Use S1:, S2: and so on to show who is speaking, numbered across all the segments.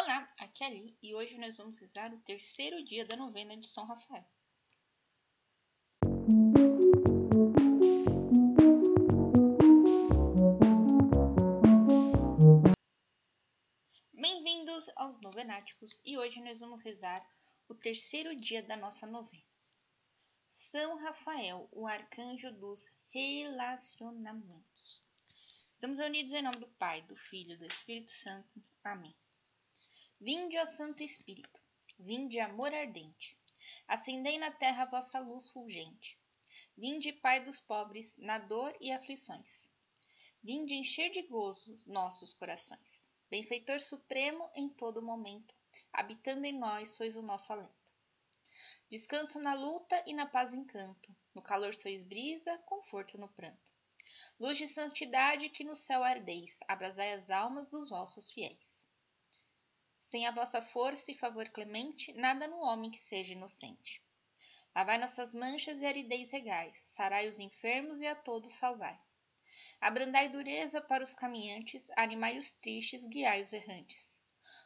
S1: Olá, aqui é Ali e hoje nós vamos rezar o terceiro dia da novena de São Rafael. Bem-vindos aos Novenáticos e hoje nós vamos rezar o terceiro dia da nossa novena. São Rafael, o arcanjo dos relacionamentos. Estamos unidos em nome do Pai, do Filho e do Espírito Santo. Amém. Vinde, ó Santo Espírito, vinde, amor ardente, acendei na terra vossa luz fulgente. Vinde, Pai dos pobres, na dor e aflições. Vinde encher de gozo nossos corações. Benfeitor supremo em todo momento, habitando em nós sois o nosso alento. Descanso na luta e na paz encanto, no calor sois brisa, conforto no pranto. Luz de santidade que no céu ardeis, abrasai as almas dos vossos fiéis. Sem a vossa força e favor clemente, nada no homem que seja inocente. Lavai nossas manchas e aridez regais, sarai os enfermos e a todos salvai. Abrandai dureza para os caminhantes, animai os tristes, guiai os errantes.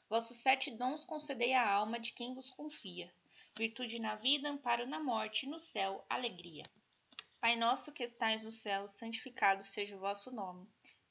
S1: Vossos sete dons concedei à alma de quem vos confia, virtude na vida, amparo na morte, no céu, alegria. Pai nosso que estais no céu, santificado seja o vosso nome.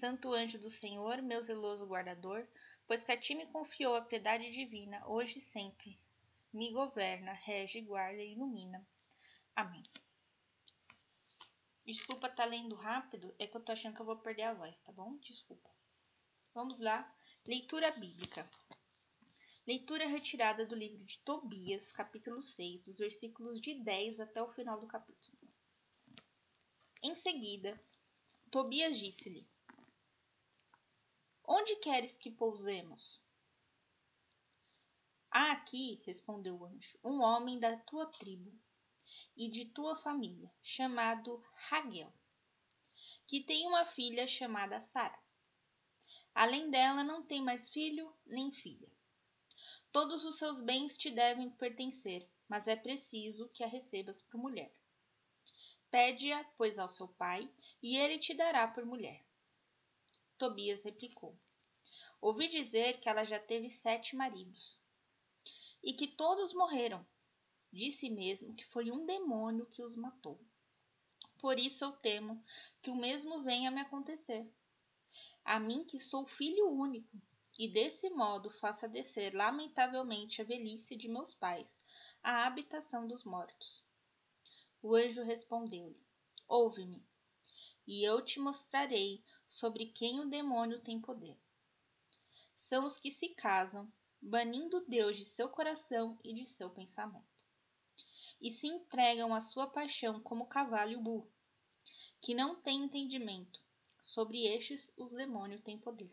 S1: Santo anjo do Senhor, meu zeloso guardador, pois que a ti me confiou a piedade divina, hoje e sempre, me governa, rege, guarda e ilumina. Amém. Desculpa tá lendo rápido, é que eu tô achando que eu vou perder a voz, tá bom? Desculpa. Vamos lá. Leitura bíblica. Leitura retirada do livro de Tobias, capítulo 6, dos versículos de 10 até o final do capítulo. Em seguida, Tobias disse-lhe: Onde queres que pousemos? Há aqui, respondeu o anjo, um homem da tua tribo e de tua família, chamado Raguel, que tem uma filha chamada Sara. Além dela, não tem mais filho nem filha. Todos os seus bens te devem pertencer, mas é preciso que a recebas por mulher. Pede-a, pois, ao seu pai, e ele te dará por mulher. Tobias replicou: Ouvi dizer que ela já teve sete maridos e que todos morreram. Disse mesmo que foi um demônio que os matou. Por isso eu temo que o mesmo venha me acontecer. A mim que sou filho único, e desse modo faça descer lamentavelmente a velhice de meus pais à habitação dos mortos. O anjo respondeu-lhe: Ouve-me, e eu te mostrarei sobre quem o demônio tem poder. São os que se casam, banindo Deus de seu coração e de seu pensamento, e se entregam à sua paixão como cavalo burro, que não têm entendimento. Sobre estes os demônios têm poder.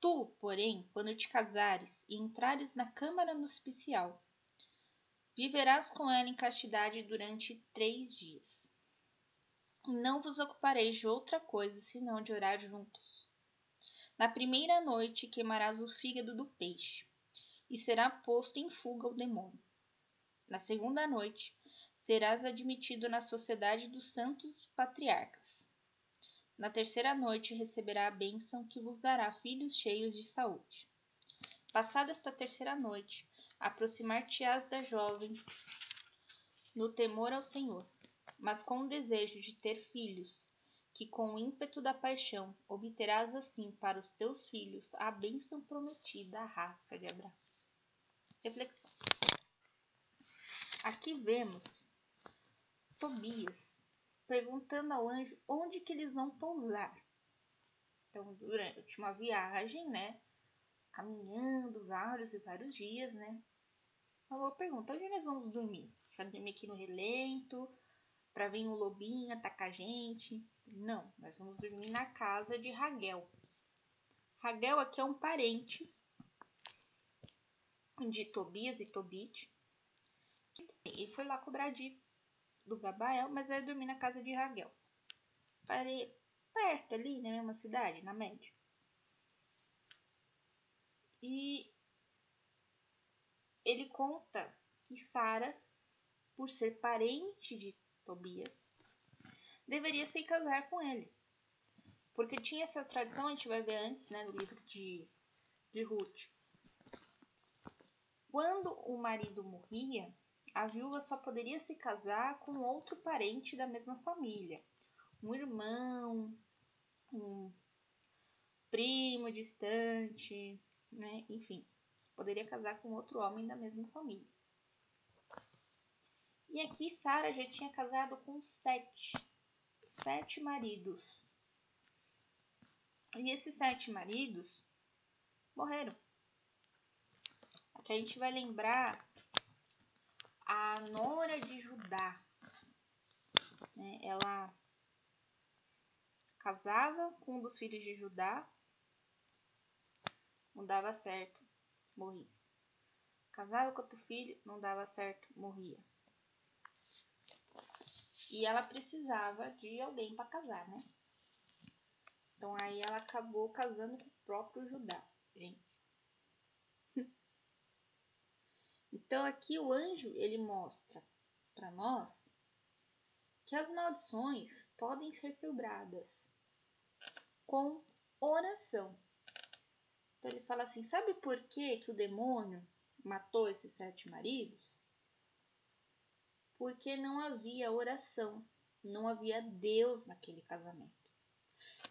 S1: Tu, porém, quando te casares e entrares na câmara nuspicial, viverás com ela em castidade durante três dias não vos ocupareis de outra coisa senão de orar juntos. Na primeira noite queimarás o fígado do peixe, e será posto em fuga o demônio. Na segunda noite serás admitido na sociedade dos santos patriarcas. Na terceira noite receberá a bênção que vos dará filhos cheios de saúde. Passada esta terceira noite, aproximar-te-ás da jovem no temor ao Senhor mas com o desejo de ter filhos, que com o ímpeto da paixão obterás assim para os teus filhos a bênção prometida à raça de Abraão. Reflexão. Aqui vemos Tobias perguntando ao anjo onde que eles vão pousar. Então, durante uma viagem, né, caminhando vários e vários dias, né, boa pergunta, onde nós vamos dormir? Vai dormir aqui no relento? Para vir um lobinho atacar a gente. Não, nós vamos dormir na casa de Raguel. Raguel aqui é um parente de Tobias e Tobit. Ele foi lá cobrar de, do Gabael, mas vai dormir na casa de Raguel. Parei perto ali, na mesma cidade, na média. E ele conta que Sara, por ser parente de Tobias, deveria se casar com ele. Porque tinha essa tradição, a gente vai ver antes, né, no livro de, de Ruth. Quando o marido morria, a viúva só poderia se casar com outro parente da mesma família. Um irmão, um primo distante, né? Enfim, poderia casar com outro homem da mesma família. E aqui Sara já tinha casado com sete, sete maridos. E esses sete maridos morreram. Aqui a gente vai lembrar a nora de Judá. Né? Ela casava com um dos filhos de Judá, não dava certo, morria. Casava com outro filho, não dava certo, morria. E ela precisava de alguém para casar, né? Então aí ela acabou casando com o próprio Judá, gente. Então aqui o anjo ele mostra para nós que as maldições podem ser quebradas com oração. Então ele fala assim: sabe por que, que o demônio matou esses sete maridos? Porque não havia oração, não havia Deus naquele casamento.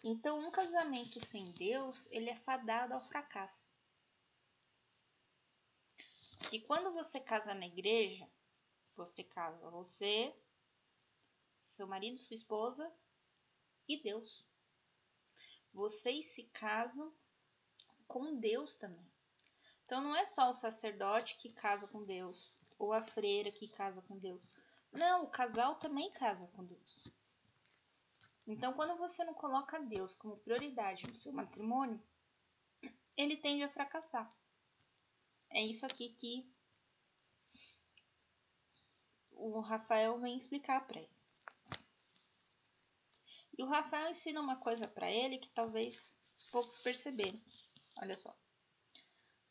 S1: Então, um casamento sem Deus, ele é fadado ao fracasso. E quando você casa na igreja, você casa você, seu marido, sua esposa e Deus. Vocês se casam com Deus também. Então não é só o sacerdote que casa com Deus ou a freira que casa com Deus. Não, o casal também casa com Deus. Então, quando você não coloca Deus como prioridade no seu matrimônio, ele tende a fracassar. É isso aqui que o Rafael vem explicar para ele. E o Rafael ensina uma coisa para ele que talvez poucos perceberam. Olha só.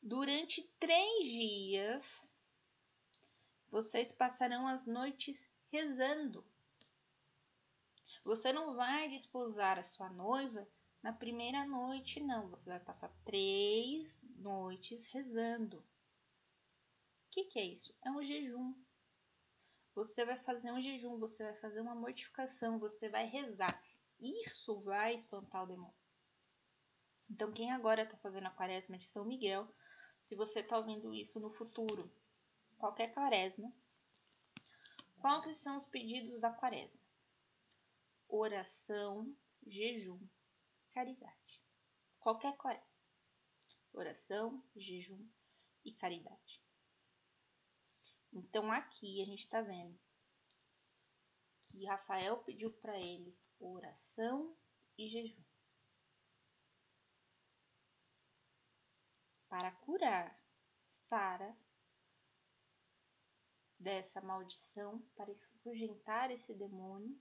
S1: Durante três dias, vocês passarão as noites rezando. Você não vai desposar a sua noiva na primeira noite, não. Você vai passar três noites rezando. O que, que é isso? É um jejum. Você vai fazer um jejum, você vai fazer uma mortificação, você vai rezar. Isso vai espantar o demônio. Então, quem agora está fazendo a quaresma de São Miguel, se você está ouvindo isso no futuro, qualquer quaresma, quais são os pedidos da quaresma? Oração, jejum, caridade. Qualquer quaresma. Oração, jejum e caridade. Então, aqui a gente está vendo que Rafael pediu para ele oração e jejum. para curar Sara dessa maldição, para esfugentar esse demônio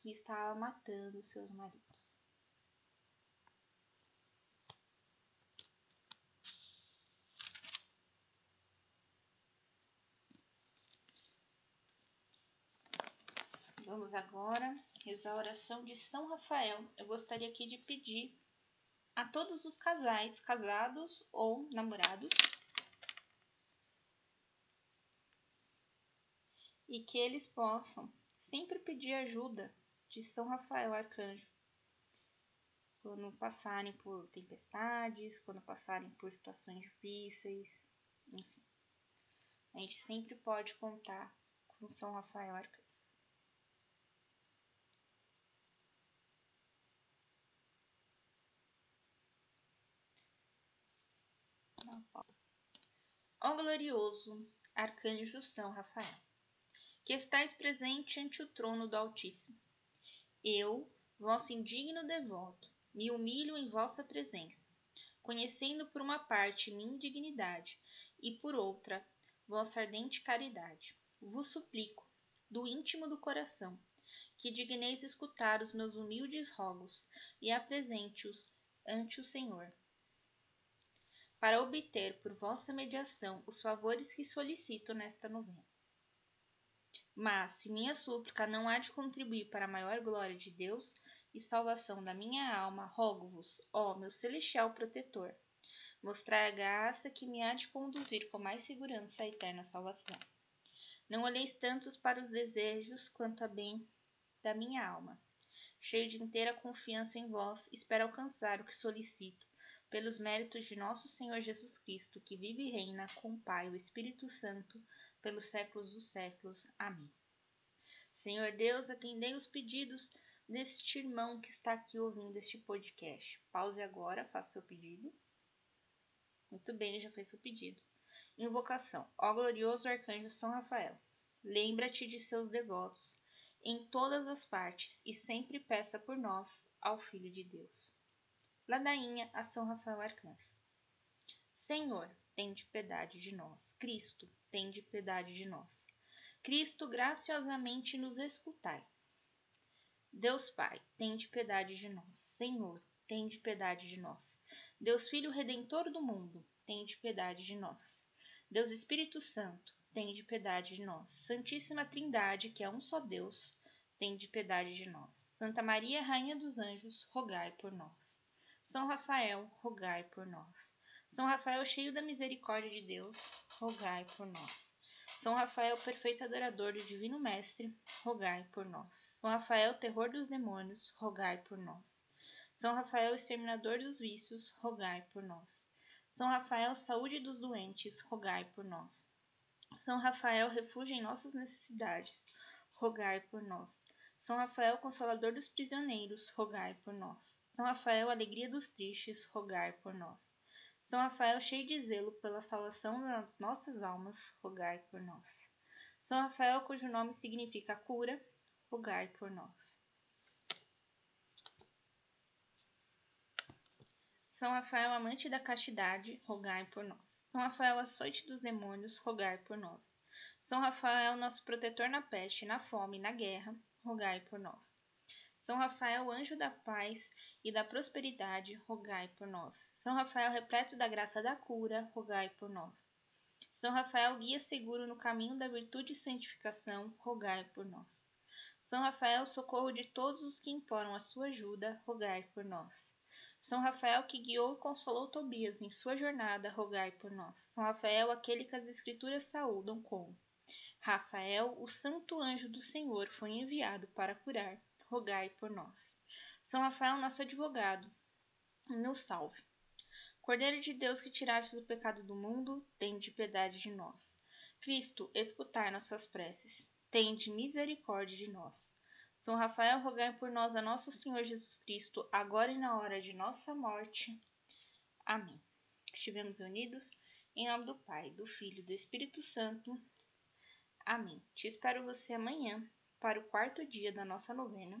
S1: que estava matando seus maridos. Vamos agora rezar a oração de São Rafael. Eu gostaria aqui de pedir a todos os casais, casados ou namorados, e que eles possam sempre pedir ajuda de São Rafael Arcanjo quando passarem por tempestades, quando passarem por situações difíceis, enfim. A gente sempre pode contar com São Rafael Arcanjo. Ó glorioso arcanjo São Rafael, que estais presente ante o trono do Altíssimo, eu, vosso indigno devoto, me humilho em vossa presença, conhecendo por uma parte minha indignidade e por outra vossa ardente caridade. Vos suplico, do íntimo do coração, que digneis escutar os meus humildes rogos e apresente-os ante o Senhor, para obter por vossa mediação os favores que solicito nesta novena. Mas, se minha súplica não há de contribuir para a maior glória de Deus e salvação da minha alma, rogo-vos, ó meu celestial protetor, mostrai a graça que me há de conduzir com mais segurança à eterna salvação. Não olheis tantos para os desejos quanto a bem da minha alma. Cheio de inteira confiança em vós, espero alcançar o que solicito, pelos méritos de nosso Senhor Jesus Cristo, que vive e reina com o Pai e o Espírito Santo, pelos séculos dos séculos. Amém. Senhor Deus, atendei os pedidos deste irmão que está aqui ouvindo este podcast. Pause agora, faça seu pedido. Muito bem, já fez seu pedido. Invocação. Ó glorioso arcanjo São Rafael, lembra-te de seus devotos em todas as partes e sempre peça por nós ao Filho de Deus. Ladainha a São Rafael Arcanjo. Senhor, tende piedade de nós. Cristo, tende piedade de nós. Cristo, graciosamente nos escutai. Deus Pai, tende piedade de nós. Senhor, tende piedade de nós. Deus Filho Redentor do mundo, tende piedade de nós. Deus Espírito Santo, tende piedade de nós. Santíssima Trindade, que é um só Deus, tende piedade de nós. Santa Maria, Rainha dos Anjos, rogai por nós. São Rafael, rogai por nós. São Rafael, cheio da misericórdia de Deus, rogai por nós. São Rafael, perfeito adorador do Divino Mestre, rogai por nós. São Rafael, terror dos demônios, rogai por nós. São Rafael, exterminador dos vícios, rogai por nós. São Rafael, saúde dos doentes, rogai por nós. São Rafael, refúgio em nossas necessidades, rogai por nós. São Rafael, consolador dos prisioneiros, rogai por nós. São Rafael, alegria dos tristes, rogai por nós. São Rafael, cheio de zelo pela salvação das nossas almas, rogai por nós. São Rafael, cujo nome significa cura, rogai por nós. São Rafael, amante da castidade, rogai por nós. São Rafael, açoite dos demônios, rogai por nós. São Rafael, nosso protetor na peste, na fome e na guerra, rogai por nós. São Rafael, anjo da paz e da prosperidade, rogai por nós. São Rafael, repleto da graça da cura, rogai por nós. São Rafael, guia seguro no caminho da virtude e santificação, rogai por nós. São Rafael, socorro de todos os que imploram a sua ajuda, rogai por nós. São Rafael, que guiou e consolou Tobias em sua jornada, rogai por nós. São Rafael, aquele que as Escrituras saúdam como Rafael, o santo anjo do Senhor, foi enviado para curar, rogai por nós. São Rafael, nosso advogado, nos salve. Cordeiro de Deus que tiraste o pecado do mundo, tende piedade de nós. Cristo, escutai nossas preces, tende misericórdia de nós. São Rafael, rogai por nós a nosso Senhor Jesus Cristo, agora e na hora de nossa morte. Amém. Estivemos unidos em nome do Pai, do Filho e do Espírito Santo. Amém. Te espero você amanhã para o quarto dia da nossa novena.